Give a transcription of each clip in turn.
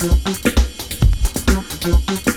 Thank you.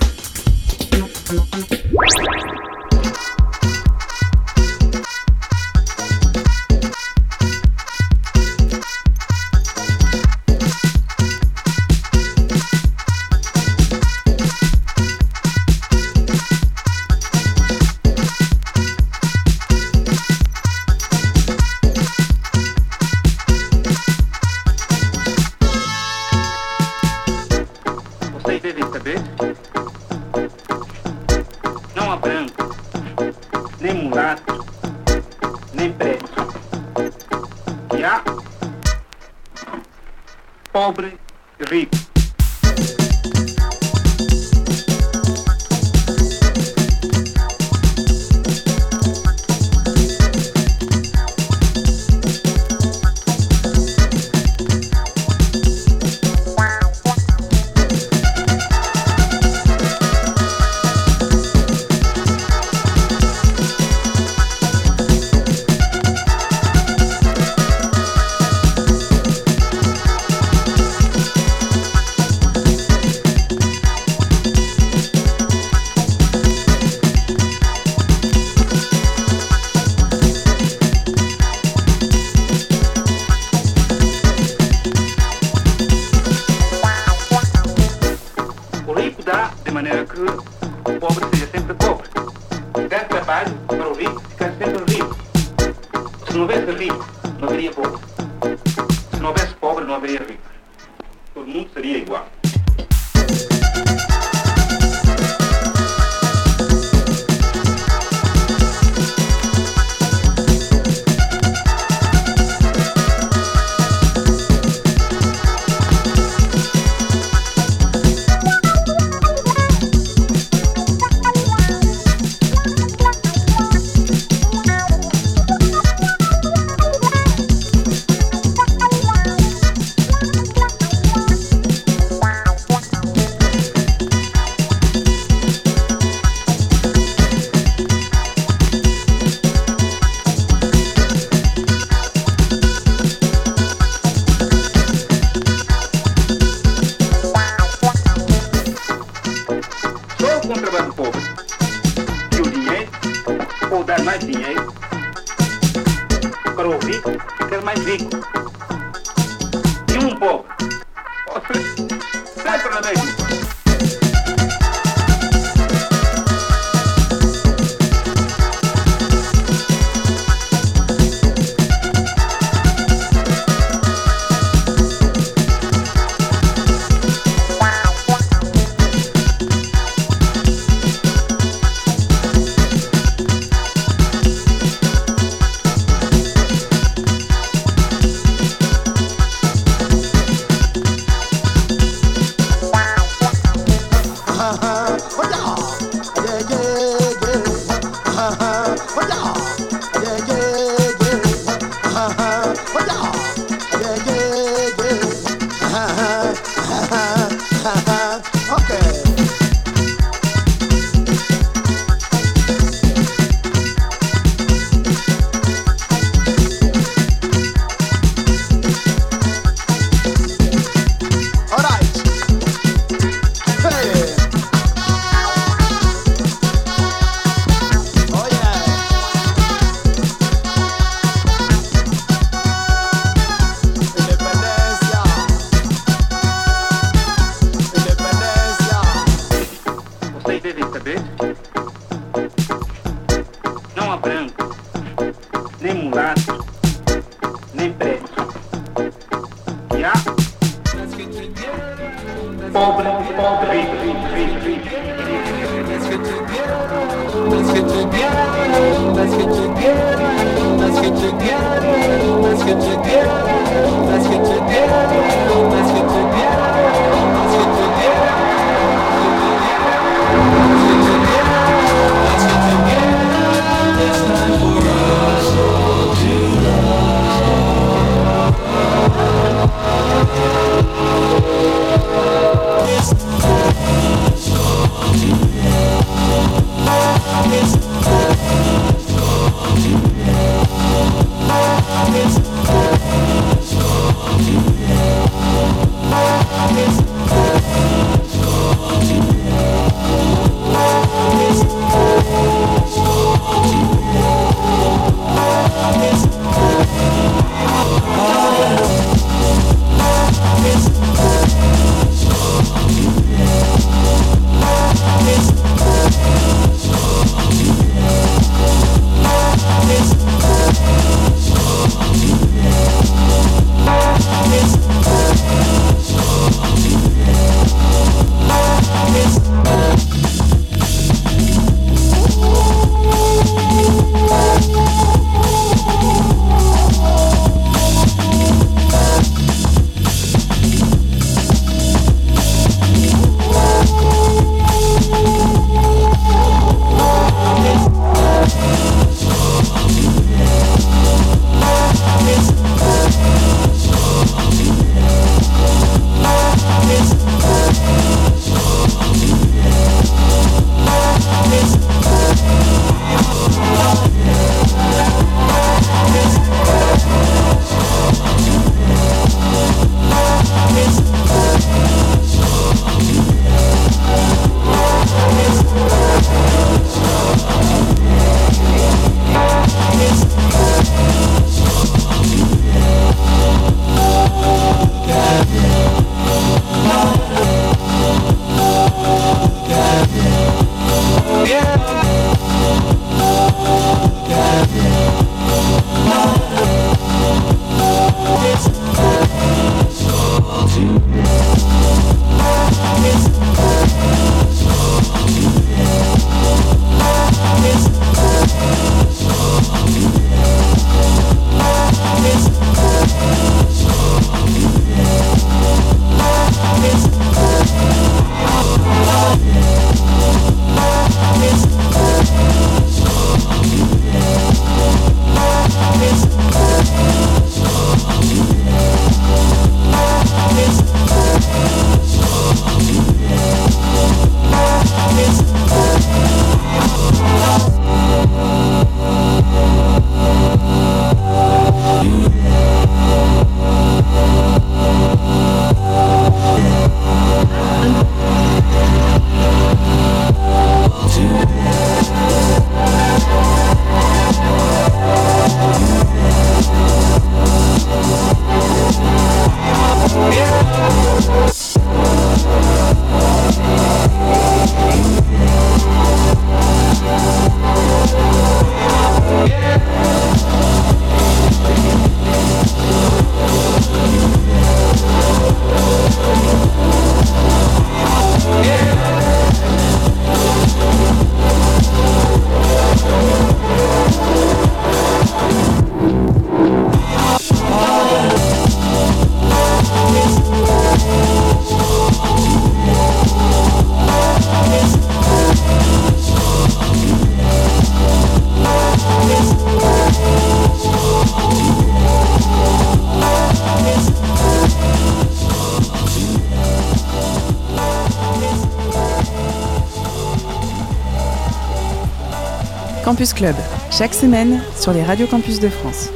Club, chaque semaine sur les radios campus de France.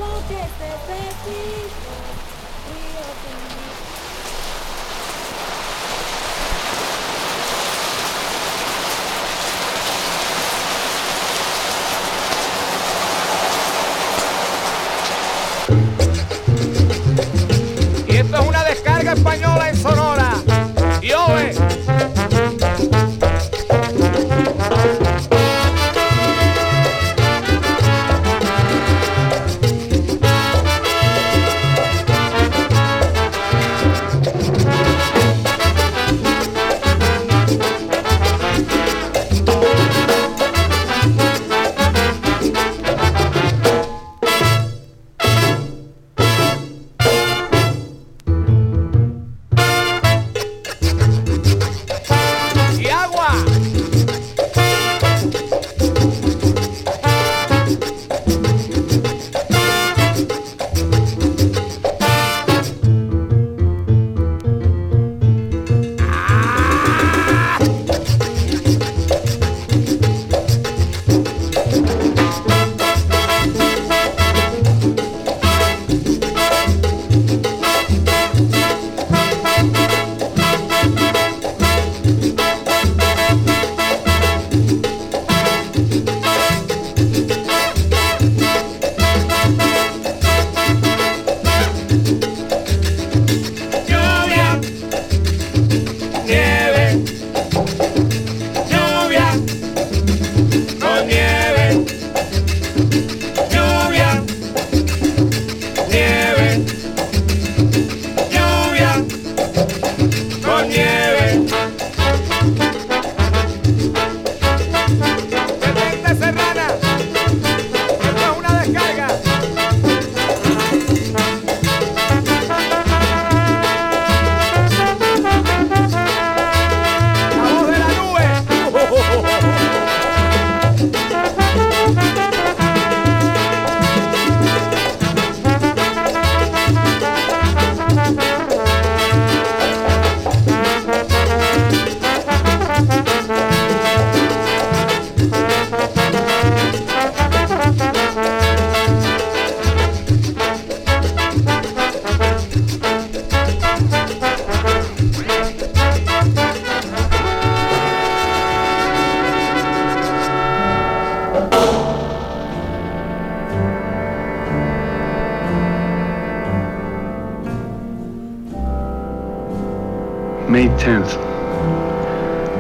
10th.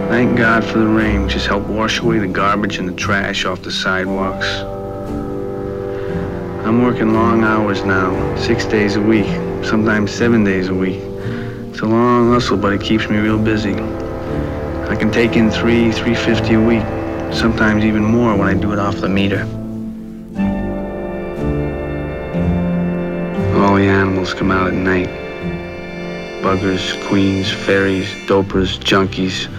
Thank God for the rain, which has helped wash away the garbage and the trash off the sidewalks. I'm working long hours now, six days a week, sometimes seven days a week. It's a long hustle, but it keeps me real busy. I can take in three, 350 a week, sometimes even more when I do it off the meter. All the animals come out at night buggers, queens, fairies, dopers, junkies,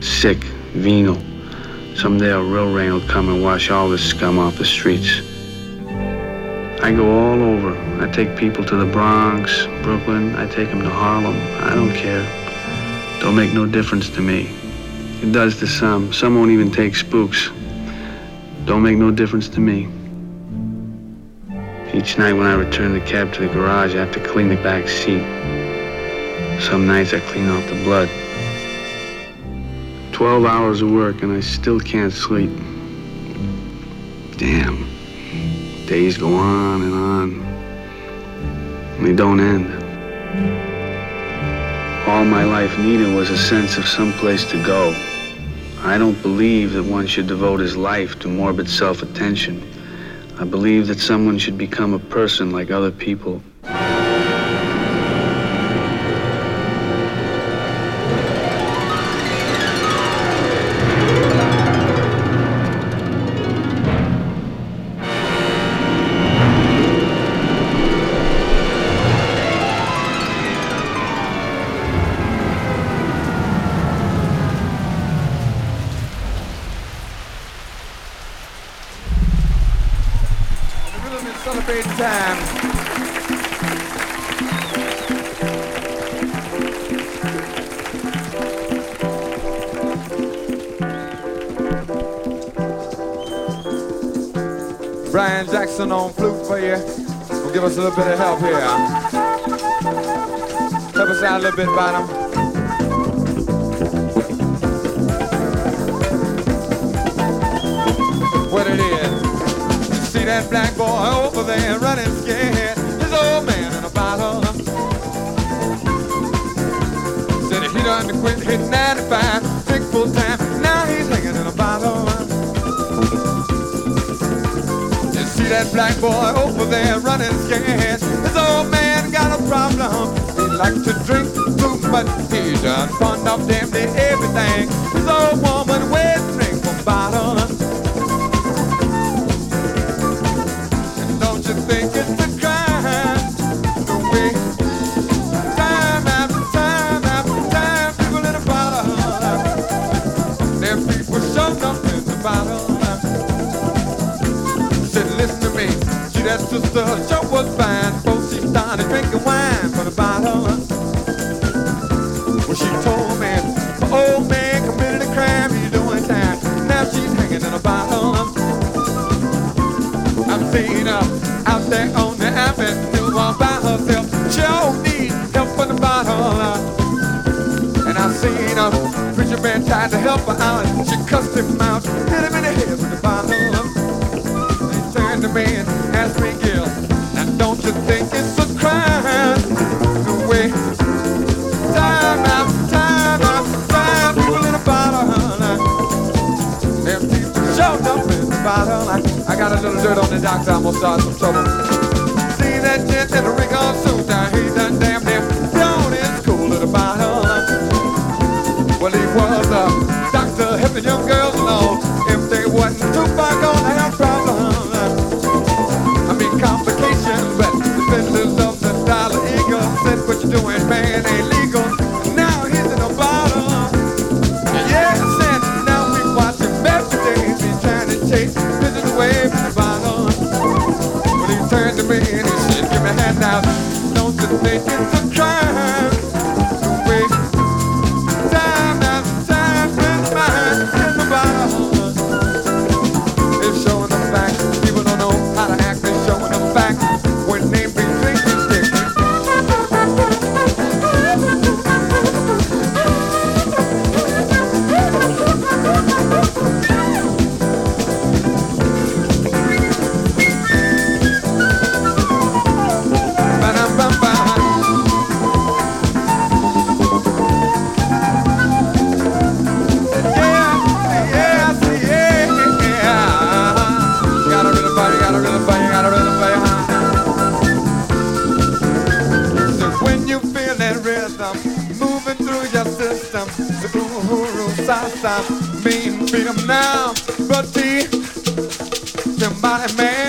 sick, venal. Someday a real rain will come and wash all this scum off the streets. I go all over. I take people to the Bronx, Brooklyn. I take them to Harlem. I don't care. Don't make no difference to me. It does to some. Some won't even take spooks. Don't make no difference to me. Each night when I return the cab to the garage, I have to clean the back seat. Some nights I clean off the blood. Twelve hours of work and I still can't sleep. Damn. Days go on and on. And they don't end. All my life needed was a sense of some place to go. I don't believe that one should devote his life to morbid self-attention. I believe that someone should become a person like other people. Jackson on flute for you. Will give us a little bit of help here. Help us out a little bit, Bottom. What it is. You see that black boy over there running scared. His old man in a bottle. Said he done quit hitting 95, that black boy over there running scared. His old man got a problem. He likes to drink too much. He done pawned off damn near everything. His old woman sister, sure was fine before she started drinking wine from the bottle. Well, she told me, the old man committed a crime, he's doing time. Now she's hanging in a bottle. I've seen her out there on the avenue all by herself. She don't need help from the bottle. And I've seen a preacher man tried to help her out. She cussed him out, hit him in the head with the bottle. He turned to me and asked me, Gil, now don't you think it's a crime? The way time after time after time, people in bottle. Them people up in the bottle. I, I got a little dirt on the doctor, I'm gonna start some trouble. See that gent in the rig on suit, now he done damn near the bottle. Well, he was a doctor helping young girls away from the he turned to me and he said, give me a hand out. Don't you think it's a crime somebody man,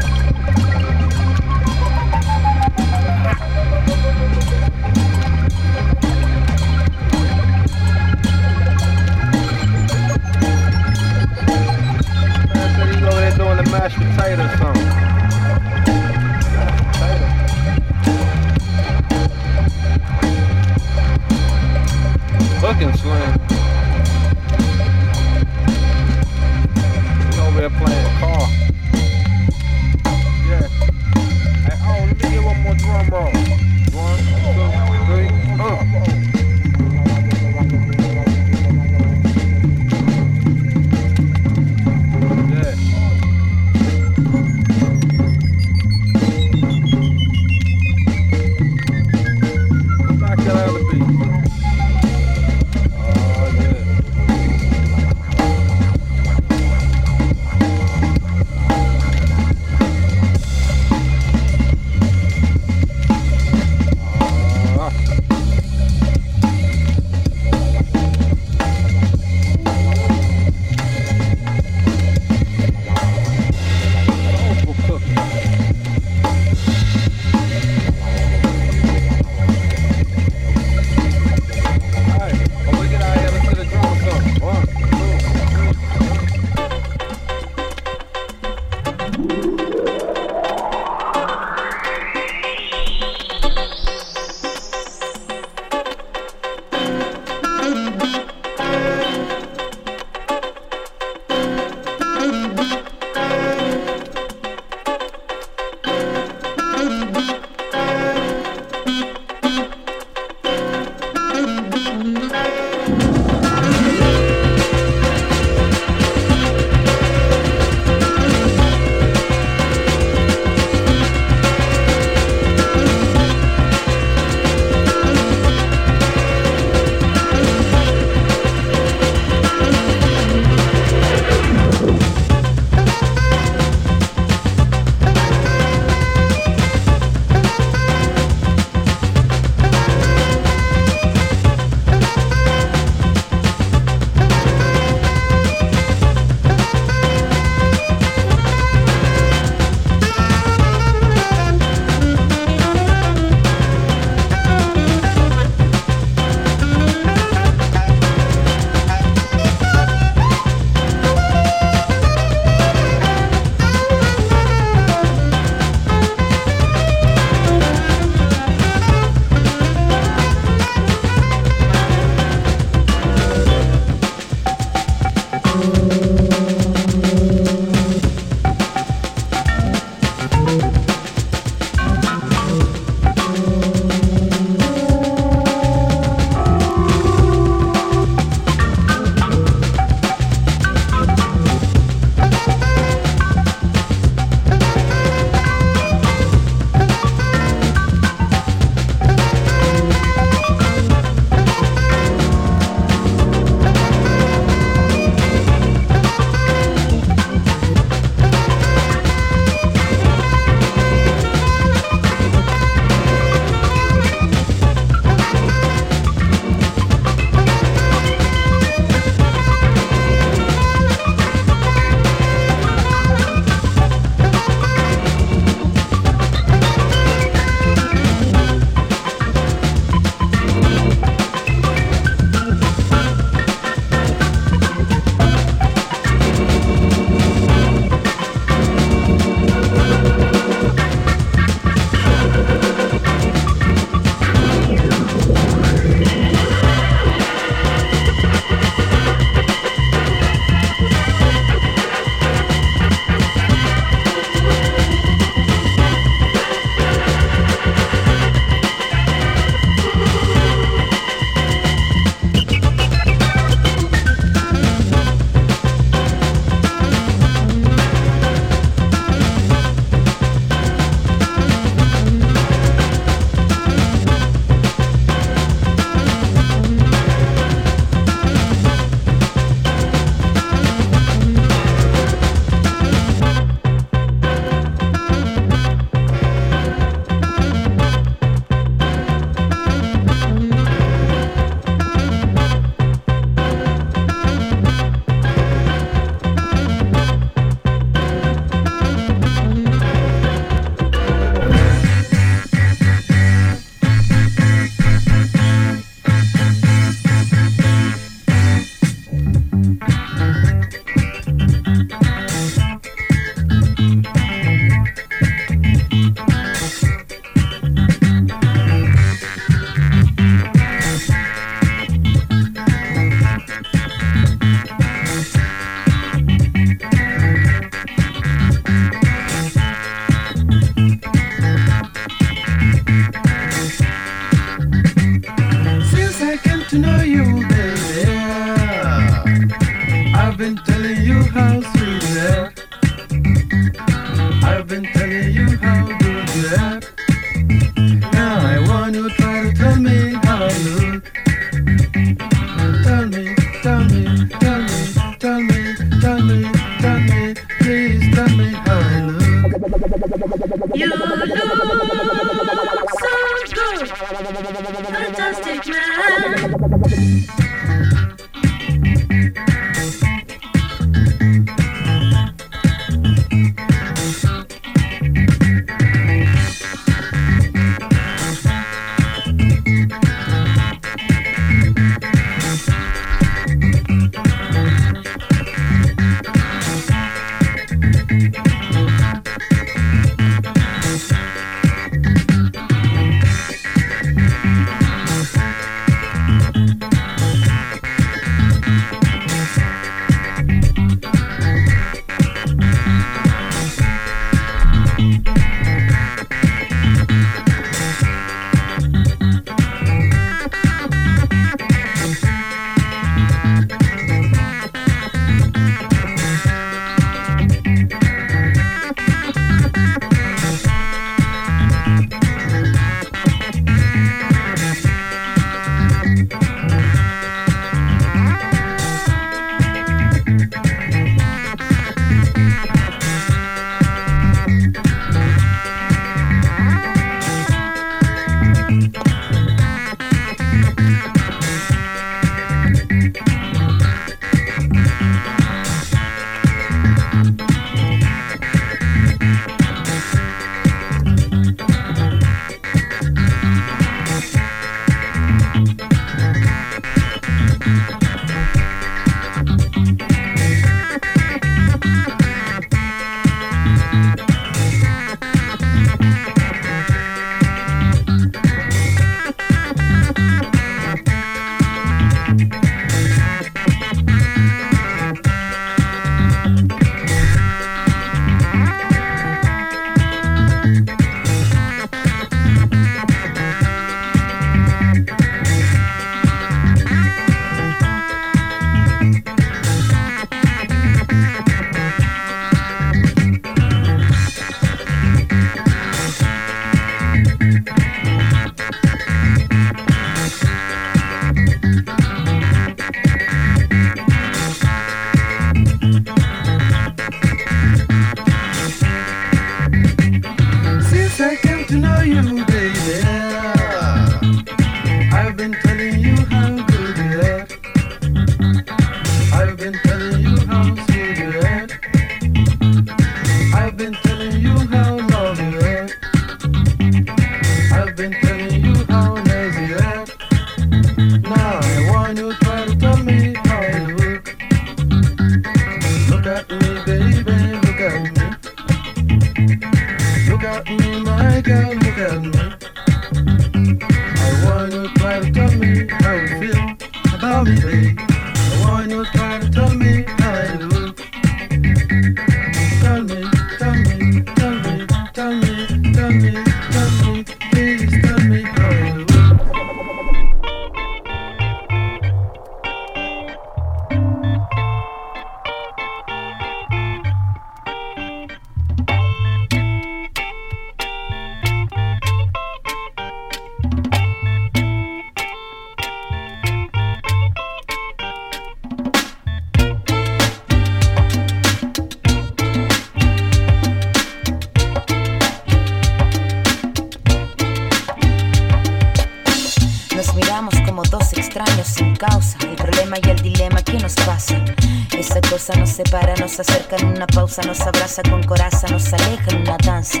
nos abraza con coraza, nos aleja en una danza.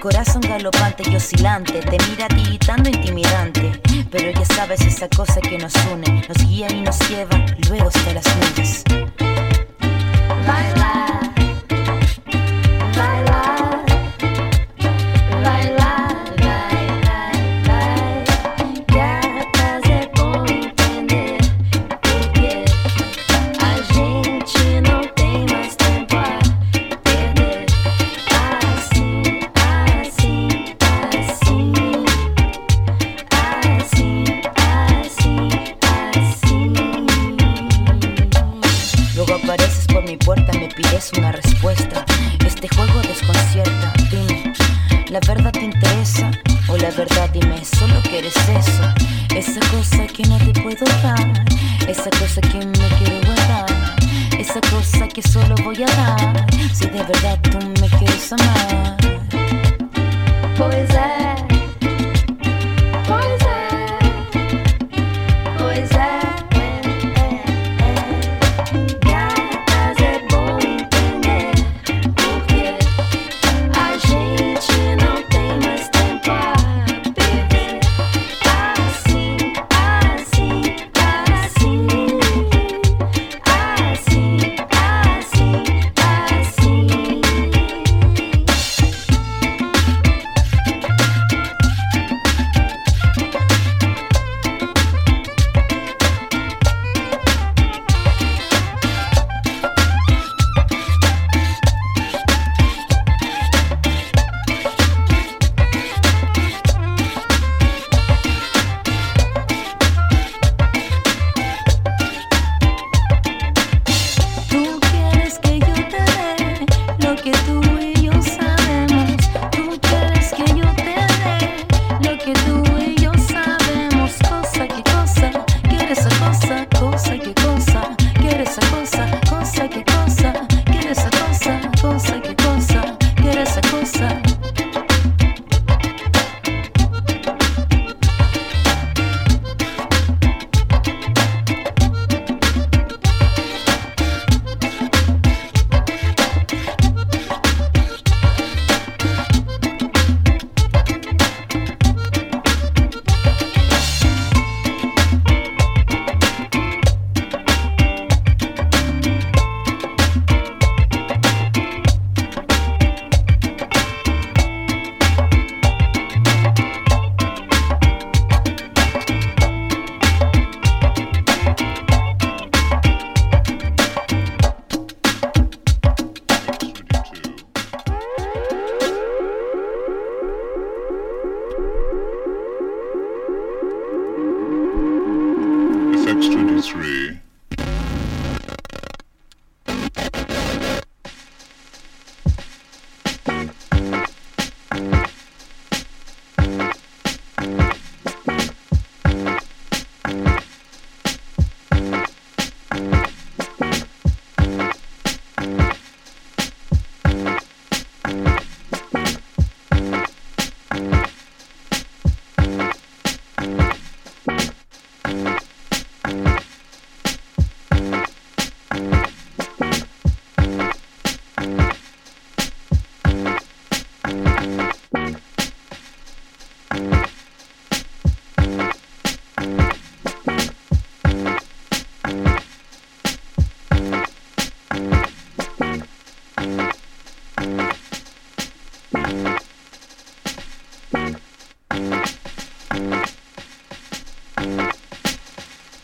Corazón galopante y oscilante, te mira tiritando intimidante. Pero ya sabes esa cosa que nos une, nos guía y nos lleva luego hasta las nubes.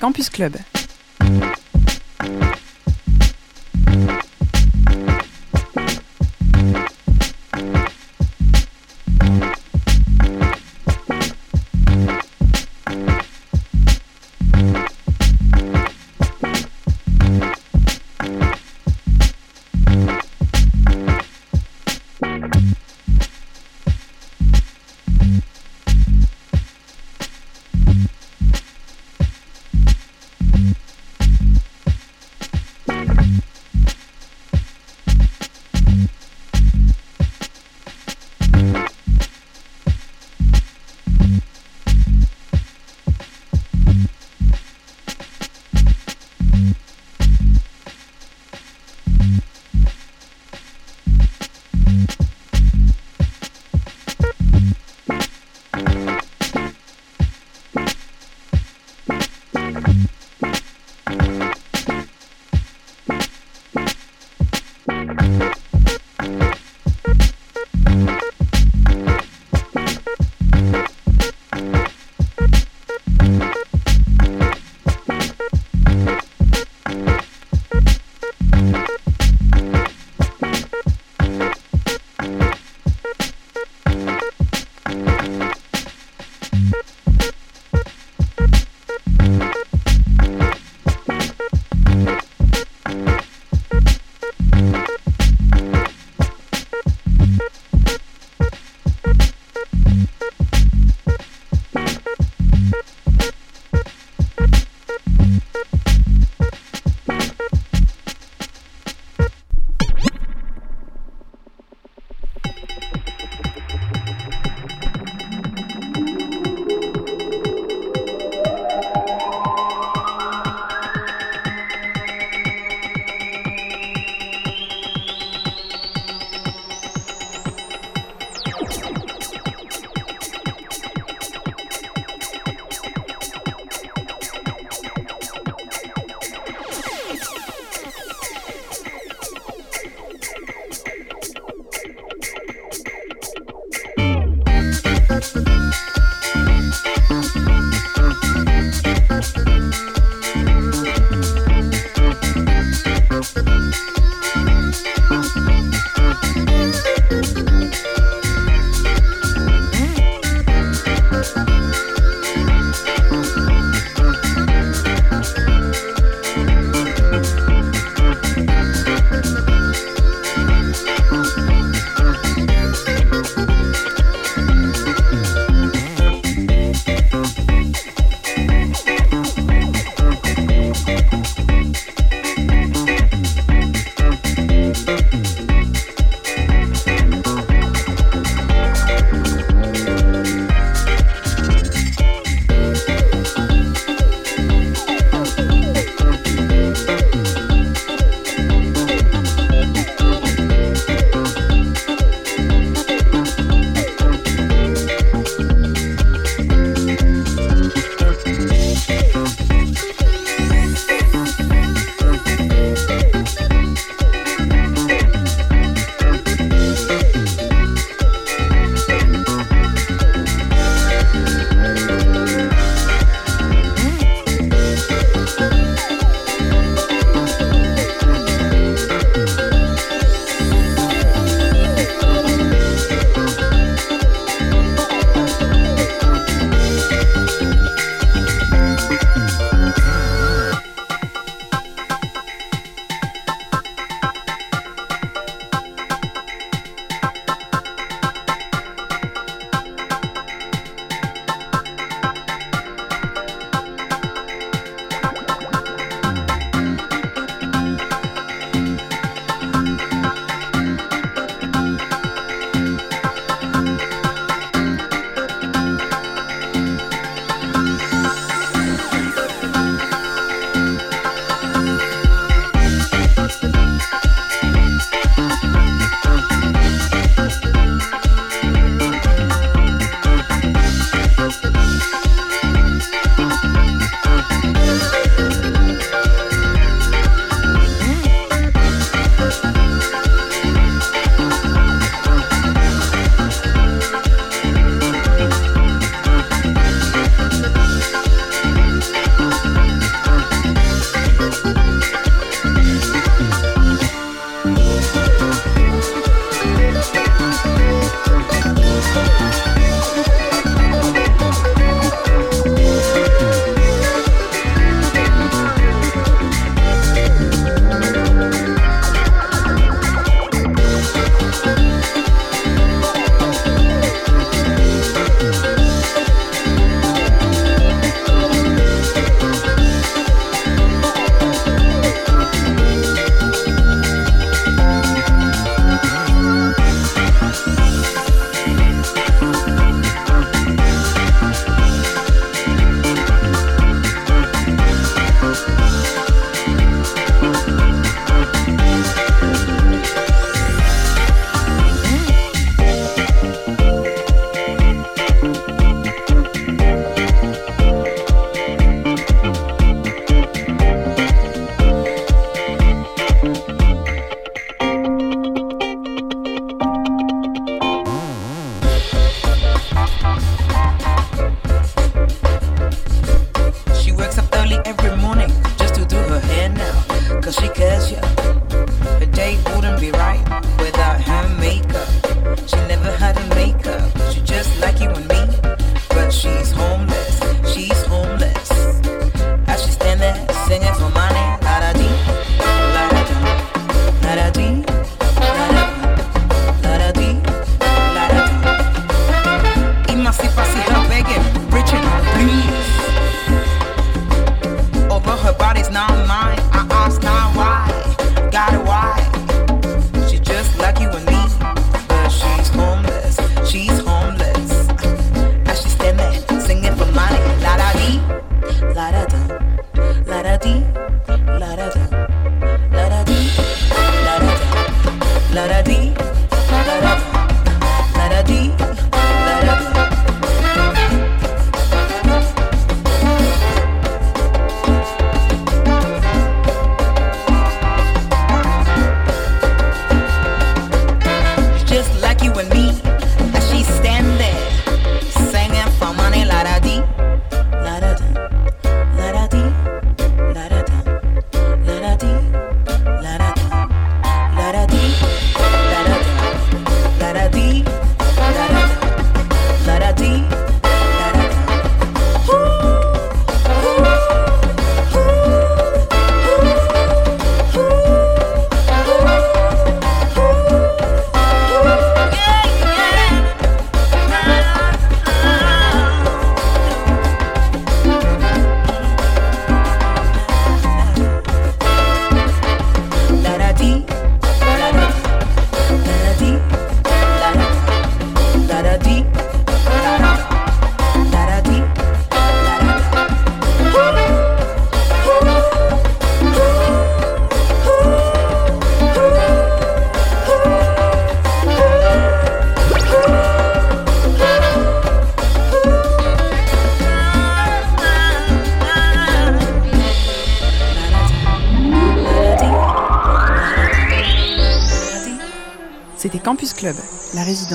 Campus Club.